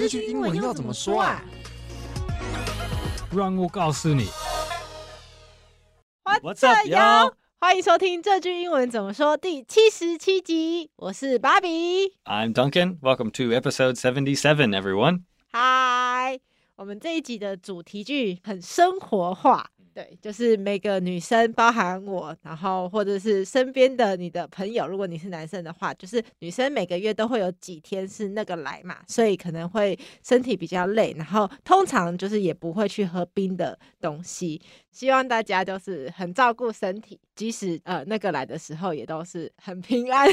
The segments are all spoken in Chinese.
这句英文要怎么说啊？让我告诉你。What's up, y'all？欢迎收听这句英文怎么说第七十七集。我是芭比。I'm Duncan. Welcome to episode seventy-seven, everyone. Hi。我们这一集的主题句很生活化。对，就是每个女生，包含我，然后或者是身边的你的朋友，如果你是男生的话，就是女生每个月都会有几天是那个来嘛，所以可能会身体比较累，然后通常就是也不会去喝冰的东西。希望大家就是很照顾身体，即使呃那个来的时候也都是很平安，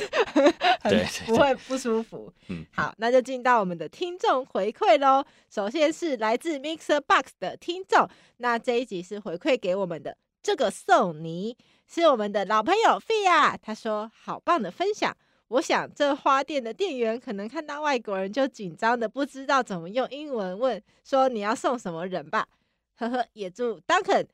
很 不会不舒服。嗯，好，那就进到我们的听众回馈喽。首先是来自 Mixer Box 的听众，那这一集是回馈给我们的，这个送你是我们的老朋友 Fia，他说好棒的分享。我想这花店的店员可能看到外国人就紧张的不知道怎么用英文问说你要送什么人吧。呵呵，也祝 Duncan。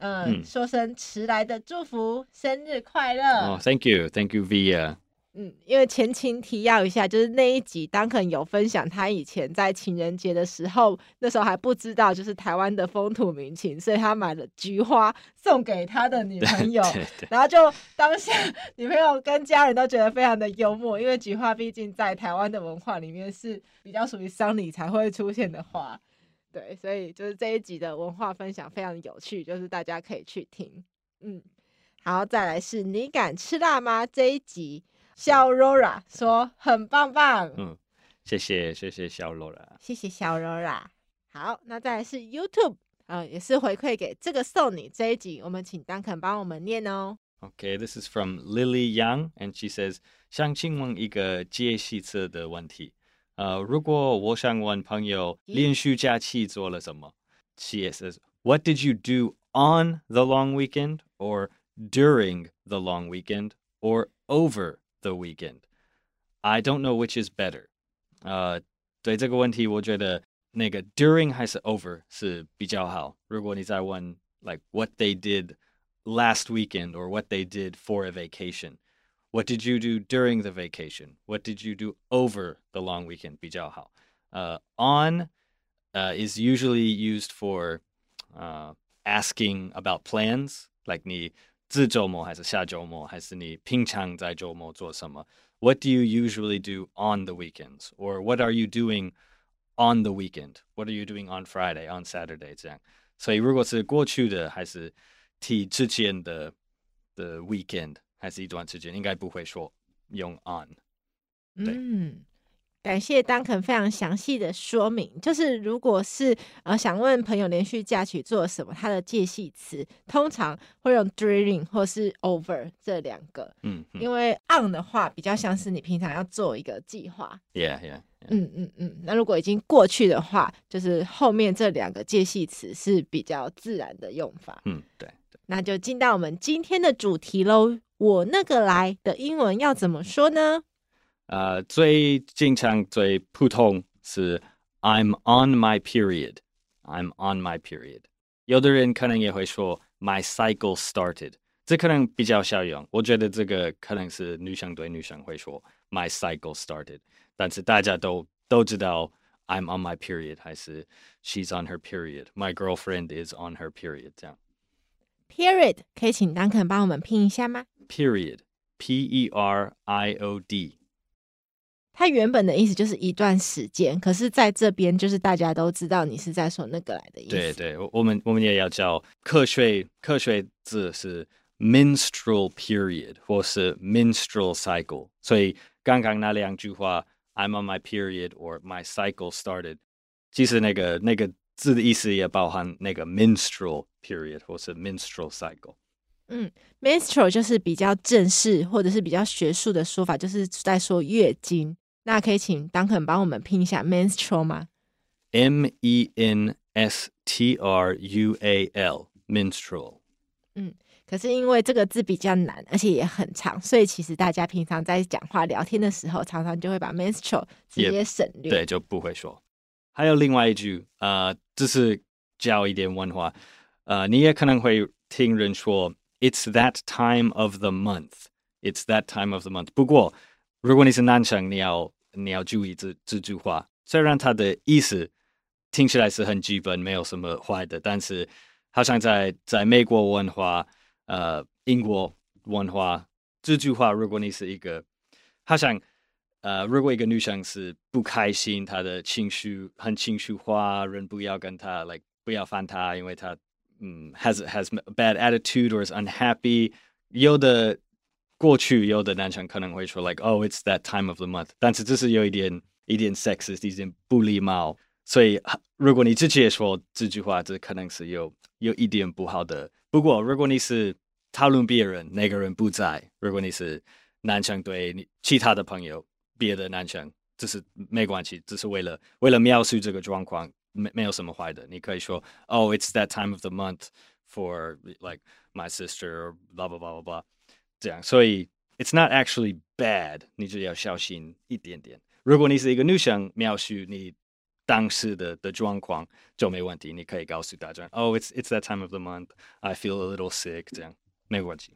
嗯，说声迟来的祝福，生日快乐！哦、oh,，Thank you，Thank you，Via。嗯，因为前情提要一下，就是那一集，Duncan 有分享他以前在情人节的时候，那时候还不知道就是台湾的风土民情，所以他买了菊花送给他的女朋友，然后就当下女朋友跟家人都觉得非常的幽默，因为菊花毕竟在台湾的文化里面是比较属于丧礼才会出现的花。对，所以就是这一集的文化分享非常有趣，就是大家可以去听。嗯，好，再来是你敢吃辣吗？这一集，小 Rora 说很棒棒。嗯，谢谢谢谢小 Rora，谢谢小 Rora。好，那再来是 YouTube，呃，也是回馈给这个送你这一集，我们请 Duncan 帮我们念哦。Okay, this is from Lily Young, and she says，想请问一个介系词的问题。呃，如果我想问朋友连续假期做了什么，She says, What did you do on the long weekend, or during the long weekend, or over the weekend? I don't know which is better. 呃，对这个问题，我觉得那个 during 还是 over 是比较好。如果你在问 like what they did last weekend or what they did for a vacation. What did you do during the vacation? What did you do over the long weekend? 比较好。Uh, on uh, is usually used for uh, asking about plans, like 你 这周末还是下周末，还是你平常在周末做什么？What do you usually do on the weekends? Or what are you doing on the weekend? What are you doing on Friday, on Saturday? 这样。所以如果是过去的，还是提之前的的 weekend。还是一段时间，应该不会说用 on。嗯， 感谢 Duncan 非常详细的说明。就是如果是呃想问朋友连续假期做什么，它的介系词通常会用 during 或是 over 这两个。嗯，嗯，因为 on 的话比较像是你平常要做一个计划。Yeah, yeah, yeah. 嗯嗯嗯。那如果已经过去的话，就是后面这两个介系词是比较自然的用法。嗯，对。对，那就进到我们今天的主题喽。我那个来的英文要怎么说呢？呃，最经常、最普通是 I'm on my period. I'm on my period. 有的人可能也会说 My cycle started. 这可能比较小用。我觉得这个可能是女生对女生会说 My cycle started，但是大家都都知道 I'm on my period 还是 She's on her period. My girlfriend is on her period. 这样。Period 可以请 Duncan 帮我们拼一下吗？Period, P-E-R-I-O-D。它原本的意思就是一段时间，可是在这边就是大家都知道你是在说那个来的意思。对对，我们我们也要叫科学科学字是 minstrel period 或是 minstrel cycle。所以刚刚那两句话，I'm on my period or my cycle started，其实那个那个字的意思也包含那个 minstrel period 或是 minstrel cycle。嗯，menstrual 就是比较正式或者是比较学术的说法，就是在说月经。那可以请 Duncan 帮我们拼一下 menstrual 吗？M-E-N-S-T-R-U-A-L，menstrual。嗯，可是因为这个字比较难，而且也很长，所以其实大家平常在讲话聊天的时候，常常就会把 menstrual 直接省略，对，就不会说。还有另外一句，呃，这是教一点文化，呃，你也可能会听人说。It's that time of the month. It's that time of the month. 不过，如果你是男生，你要你要注意这这句话，虽然它的意思听起来是很基本，没有什么坏的，但是好像在在美国文化、呃英国文化，这句话，如果你是一个，好像呃，如果一个女生是不开心，她的情绪很情绪化，人不要跟她来不要烦她，因为她嗯 has has bad attitude or is unhappy，有的。过去有的男生可能会说，like oh it's that time of the month，但是这是有一点一点 sexist，一点不礼貌。所以如果你直接说这句话，这可能是有有一点不好的。不过如果你是讨论别人，那个人不在，如果你是男生对你其他的朋友，别的男生，这是没关系，只是为了为了描述这个状况，没没有什么坏的。你可以说，oh it's that time of the month for like my sister，blah blah blah blah blah。这样，所以 it's not actually bad，你就要小心一点点。如果你是一个女生，描述你当时的的状况就没问题，你可以告诉大家，Oh, it's it's that time of the month, I feel a little sick，这样没关系。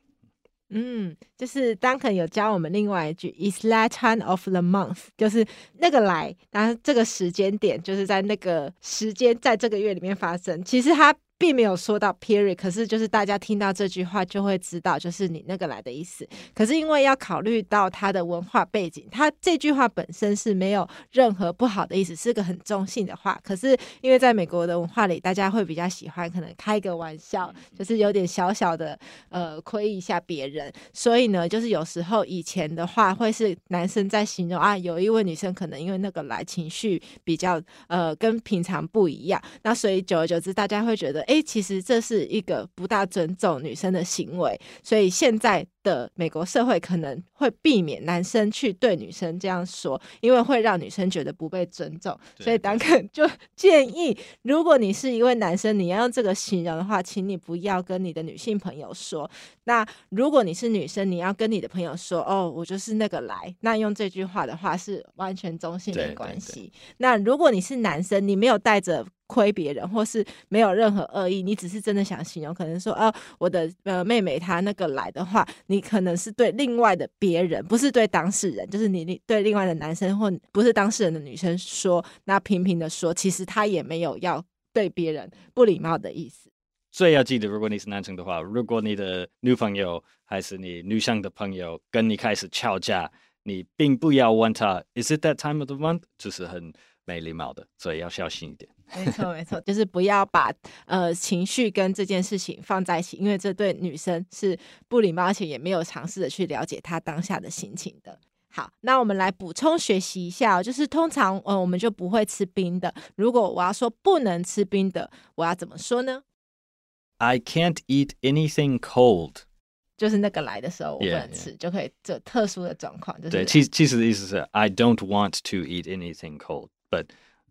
嗯，就是 Duncan 有教我们另外一句，It's that time of the month，就是那个来，然后这个时间点就是在那个时间，在这个月里面发生。其实它。并没有说到 period，可是就是大家听到这句话就会知道，就是你那个来的意思。可是因为要考虑到他的文化背景，他这句话本身是没有任何不好的意思，是个很中性的话。可是因为在美国的文化里，大家会比较喜欢可能开个玩笑，就是有点小小的呃亏一下别人。所以呢，就是有时候以前的话会是男生在形容啊，有一位女生可能因为那个来情绪比较呃跟平常不一样，那所以久而久之，大家会觉得。诶，其实这是一个不大尊重女生的行为，所以现在的美国社会可能会避免男生去对女生这样说，因为会让女生觉得不被尊重。所以 Duncan 就 建议，如果你是一位男生，你要用这个形容的话，请你不要跟你的女性朋友说。那如果你是女生，你要跟你的朋友说：“哦，我就是那个来。”那用这句话的话是完全中性的关系。那如果你是男生，你没有带着。亏别人，或是没有任何恶意，你只是真的想形容，可能说，哦，我的呃妹妹她那个来的话，你可能是对另外的别人，不是对当事人，就是你你对另外的男生或不是当事人的女生说，那平平的说，其实他也没有要对别人不礼貌的意思。所以要记得，如果你是男生的话，如果你的女朋友还是你女生的朋友跟你开始吵架，你并不要问他，Is it that time of the month？就是很没礼貌的，所以要小心一点。没错，没错，就是不要把呃情绪跟这件事情放在一起，因为这对女生是不礼貌，而且也没有尝试的去了解她当下的心情的。好，那我们来补充学习一下哦，就是通常呃我们就不会吃冰的。如果我要说不能吃冰的，我要怎么说呢？I can't eat anything cold。就是那个来的时候我不能吃，yeah, yeah. 就可以这特殊的状况。就是对，其其实的意思是 I don't want to eat anything cold，but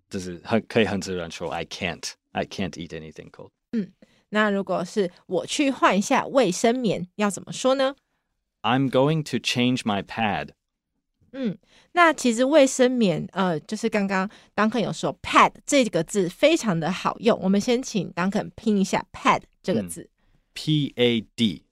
就是很可以很自然说 I can't I can't eat anything cold。嗯，那如果是我去换一下卫生棉，要怎么说呢？I'm going to change my pad。嗯，那其实卫生棉，呃，就是刚刚 Duncan 有说 pad 这个字非常的好用，我们先请 Duncan 拼一下 pad 这个字。嗯、P A D。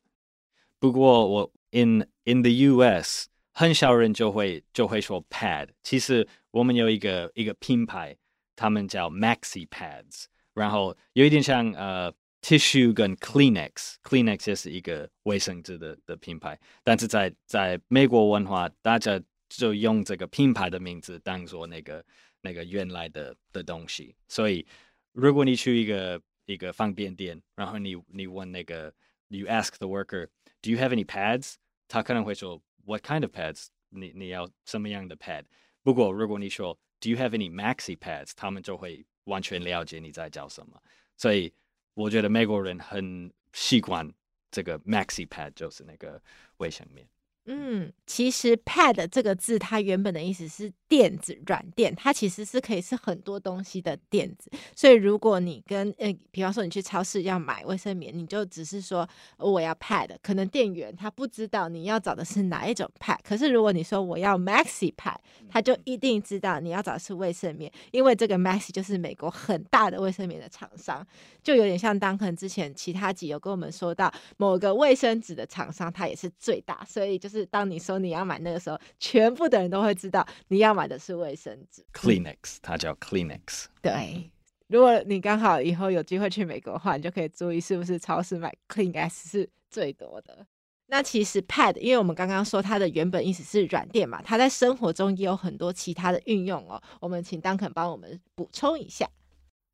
不过我 in in the U.S. 很少人就会就会说 pad。其实 我们有一个一个品牌。他们叫 Maxi Pads，然后有一点像呃 Tissue 跟 Kleenex，Kleenex 也是一个卫生纸的的品牌，但是在在美国文化，大家就用这个品牌的名字当做那个那个原来的的东西。所以如果你去一个一个方便店，然后你你问那个，You ask the worker，Do you have any pads？他可能会说 What kind of pads？你你要什么样的 pad？不过如果你说 Do you have any maxi pads？他们就会完全了解你在叫什么，所以我觉得美国人很习惯这个 maxi pad，就是那个卫生棉。嗯，其实 pad 这个字它原本的意思是垫子、软垫，它其实是可以是很多东西的垫子。所以如果你跟呃，比方说你去超市要买卫生棉，你就只是说我要 pad，可能店员他不知道你要找的是哪一种 pad。可是如果你说我要 maxi pad，他就一定知道你要找的是卫生棉，因为这个 maxi 就是美国很大的卫生棉的厂商，就有点像当可能之前其他集有跟我们说到某个卫生纸的厂商，它也是最大，所以就是。就是当你说你要买那个时候，全部的人都会知道你要买的是卫生纸。Kleenex，它叫 Kleenex。对，如果你刚好以后有机会去美国的话，你就可以注意是不是超市买 Kleenex 是最多的。那其实 pad，因为我们刚刚说它的原本意思是软垫嘛，它在生活中也有很多其他的运用哦。我们请 Duncan 帮我们补充一下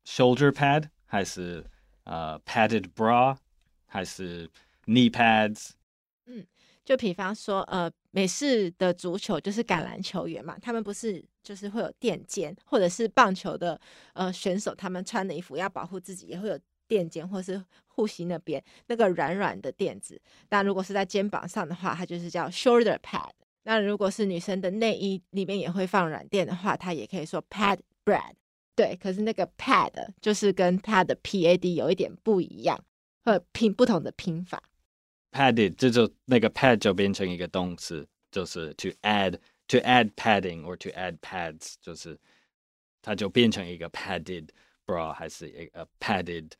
，shoulder pad 还是呃、uh, padded bra 还是 knee pads？嗯，就比方说呃，美式的足球就是橄榄球员嘛，他们不是就是会有垫肩，或者是棒球的呃选手，他们穿的衣服要保护自己，也会有。垫肩或是护膝那边那个软软的垫子，那如果是在肩膀上的话，它就是叫 shoulder pad。那如果是女生的内衣里面也会放软垫的话，它也可以说 pad bread。对，可是那个 pad 就是跟它的 pad 有一点不一样，或拼不同的拼法。Padded 这就那个 pad 就变成一个动词，就是 to add to add padding or to add pads，就是它就变成一个 padded bra 还是一个 padded。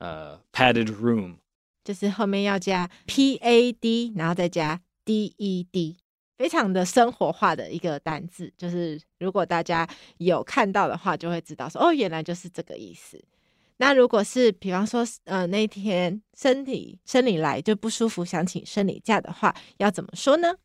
呃、padded room 就是后面要加 p a d，然后再加 d e d，非常的生活化的一个单字。就是如果大家有看到的话，就会知道说，哦，原来就是这个意思。那如果是比方说，呃，那天身体生理来就不舒服，想请生理假的话，要怎么说呢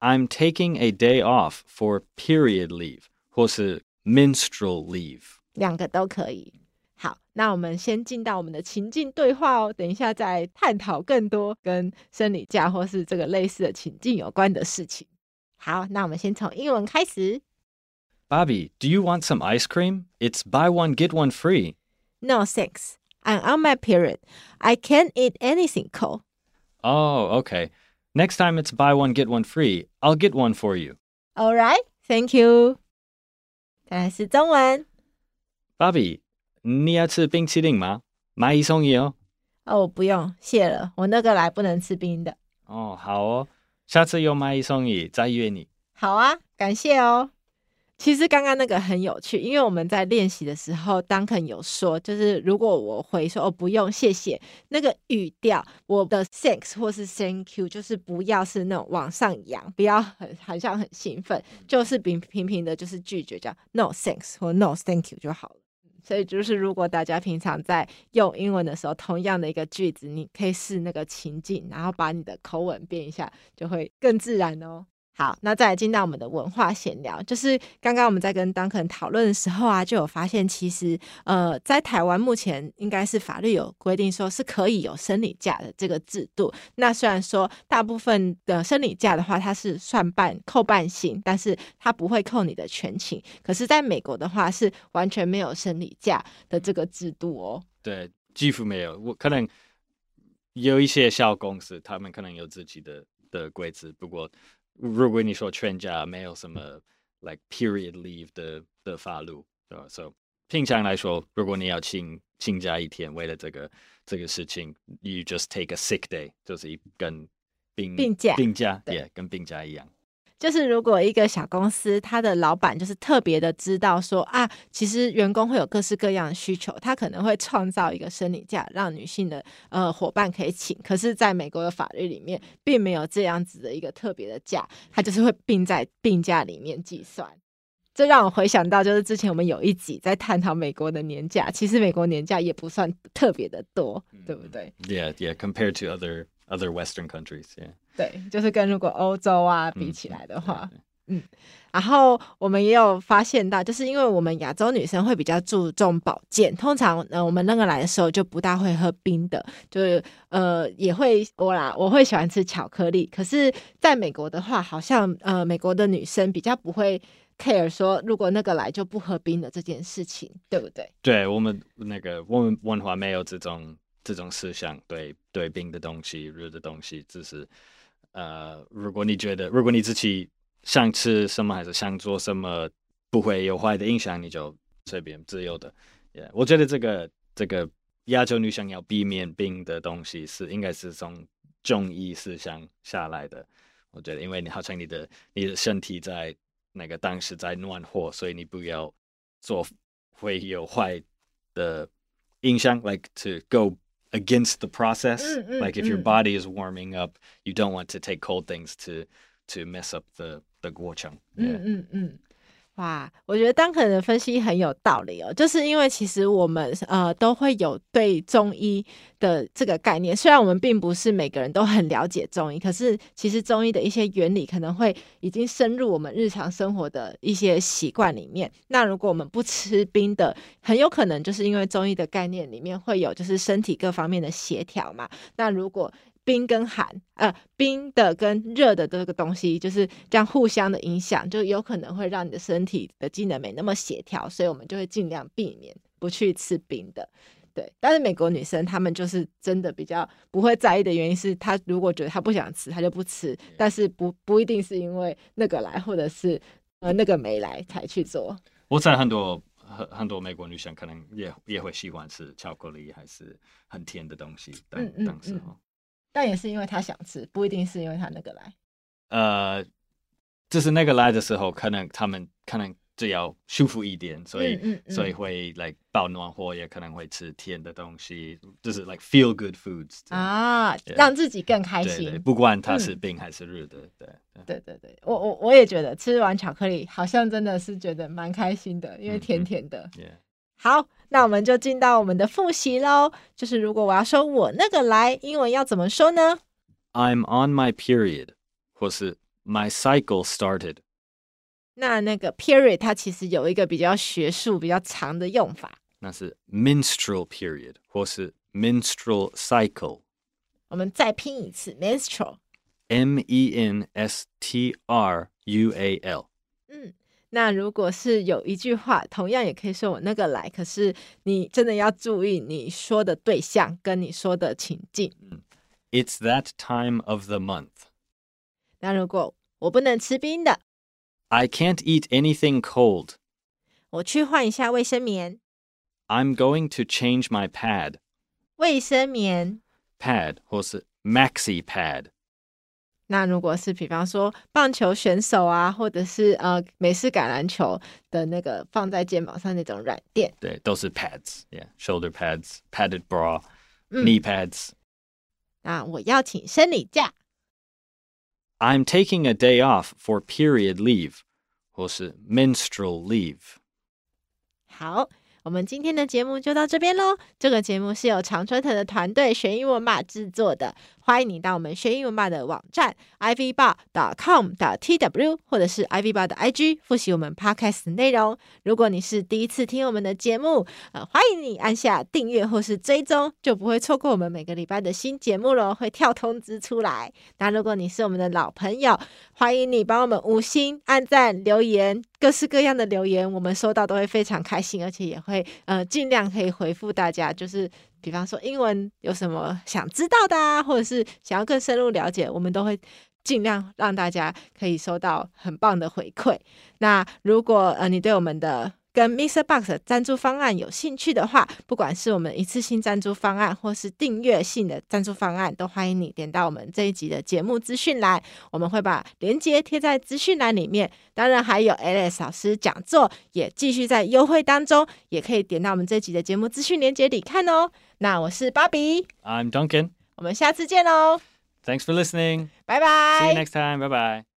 ？I'm taking a day off for period leave，或是 menstrual leave，两个都可以。好，那我们先进到我们的情境对话哦。等一下再探讨更多跟生理假或是这个类似的情境有关的事情。好，那我们先从英文开始。Bobby, do you want some ice cream? It's buy one get one free. No, thanks. I'm on my period. I can't eat anything cold. Oh, okay. Next time it's buy one get one free. I'll get one for you. All right, thank you. 再来是中文。Bobby. 你要吃冰淇淋吗？买一送一哦。哦，不用，谢了。我那个来不能吃冰的。哦，好哦，下次有买一送一再约你。好啊，感谢哦。 其实刚刚那个很有趣，因为我们在练习的时候，Duncan 有说，就是如果我回说哦不用谢谢，那个语调，我的 thanks 或是 thank you，就是不要是那种往上扬，不要很好像很兴奋，就是平平平的，就是拒绝叫 no thanks 或 no thank you 就好了。所以就是，如果大家平常在用英文的时候，同样的一个句子，你可以试那个情境，然后把你的口吻变一下，就会更自然哦。好，那再来进到我们的文化闲聊，就是刚刚我们在跟 Duncan 讨论的时候啊，就有发现，其实呃，在台湾目前应该是法律有规定，说是可以有生理假的这个制度。那虽然说大部分的生理假的话，它是算半扣半薪，但是它不会扣你的全勤。可是，在美国的话，是完全没有生理假的这个制度哦。对，几乎没有。我可能有一些小公司，他们可能有自己的的规则，不过。如果你说全家没有什么 like period leave 的的法律，对吧？So 平常来说，如果你要请请假一天，为了这个这个事情，you just take a sick day，就是一跟病病假病假，对，yeah, 跟病假一样。就是如果一个小公司，他的老板就是特别的知道说啊，其实员工会有各式各样的需求，他可能会创造一个生理假，让女性的呃伙伴可以请。可是，在美国的法律里面，并没有这样子的一个特别的假，它就是会并在病假里面计算。这让我回想到，就是之前我们有一集在探讨美国的年假，其实美国年假也不算特别的多，对不对？Yeah, yeah. Compared to other other Western countries, yeah. 对，就是跟如果欧洲啊比起来的话，嗯，嗯，然后我们也有发现到，就是因为我们亚洲女生会比较注重保健，通常呃我们那个来的时候就不大会喝冰的，就是呃也会我啦，我会喜欢吃巧克力，可是在美国的话，好像呃美国的女生比较不会 care 说如果那个来就不喝冰的这件事情，对不对？对，我们那个我们文化没有这种这种思想，对对冰的东西、热的东西，只是。呃，如果你觉得，如果你自己想吃什么还是想做什么不会有坏的影响，你就随便自由的。我觉得这个这个亚洲女生要避免冰的东西是应该是从中医思想下来的。我觉得，因为你好像你的你的身体在那个当时在暖和，所以你不要做会有坏的影响，like to go against the process. Mm, mm, like if your mm. body is warming up, you don't want to take cold things to to mess up the the guocheng. Mm, yeah. Mm-mm-mm. 哇，我觉得当可的分析很有道理哦，就是因为其实我们呃都会有对中医的这个概念，虽然我们并不是每个人都很了解中医，可是其实中医的一些原理可能会已经深入我们日常生活的一些习惯里面。那如果我们不吃冰的，很有可能就是因为中医的概念里面会有就是身体各方面的协调嘛。那如果冰跟寒，呃，冰的跟热的这个东西，就是这样互相的影响，就有可能会让你的身体的机能没那么协调，所以我们就会尽量避免不去吃冰的。对，但是美国女生她们就是真的比较不会在意的原因是，她如果觉得她不想吃，她就不吃，但是不不一定是因为那个来，或者是呃那个没来才去做。我猜很多很很多美国女生可能也也会喜欢吃巧克力，还是很甜的东西。当嗯嗯当时候。但也是因为他想吃，不一定是因为他那个来。呃，就是那个来的时候，可能他们可能只要舒服一点，所以、嗯嗯嗯所以会 like 保暖或也可能会吃甜的东西，就是 like feel good foods 啊让自己更开心。对，不管它是冰还是热的，对对对对对，我我我也觉得吃完巧克力好像真的是觉得蛮开心的，因为甜甜的。，yeah。好，那我们就进到我们的复习喽。就是如果我要说我那个来，英文要怎么说呢？I'm on my period，或是 my cycle started。那那个 period 它其实有一个比较学术、比较长的用法，那是 menstrual period，或是 menstrual cycle。我们再拼一次 menstrual。M E N S T R U A L。嗯，那如果是有一句话，同样也可以说我那个来，可是你真的要注意你说的对象跟你说的情境。It's that time of the month。那如果我不能吃冰的，I can't eat anything cold。我去换一下卫生棉。I'm going to change my pad。卫生棉。pad 或是 maxi pad。那如果是比方说棒球选手啊，或者是呃美式橄榄球的那个放在肩膀上那种软垫，对，都是 pads。Yeah，shoulder pads、padded bra、嗯 knee pads。那我要请生理假。I'm taking a day off for period leave，或是 menstrual leave。好，我们今天的节目就到这边喽。这个节目是由常春藤的团队学英文吧制作的，欢迎你到我们学英文吧的网站 ivbar.com.tw 或者是 ivbar 的 IG 复习我们 podcast 的内容。如果你是第一次听我们的节目，呃，欢迎你按下订阅或是追踪，就不会错过我们每个礼拜的新节目喽，会跳通知出来。那如果你是我们的老朋友，欢迎你帮我们五星按赞、留言，各式各样的留言，我们收到都会非常开心，而且也会呃尽量可以回复大家。就是比方说英文有什么想知道的啊，或者是想要更深入了解，我们都会尽量让大家可以收到很棒的回馈。那如果呃你对我们的跟 Mr. Box 的赞助方案有兴趣的话，不管是我们一次性赞助方案，或是订阅性的赞助方案，都欢迎你点到我们这一集的节目资讯栏，我们会把链接贴在资讯栏里面。当然，还有 Alex 老师讲座也继续在优惠当中，也可以点到我们这集的节目资讯链接里看哦。那我是芭比，I'm Duncan。我们下次见喽，Thanks for listening. 拜拜 See you next time. Bye bye.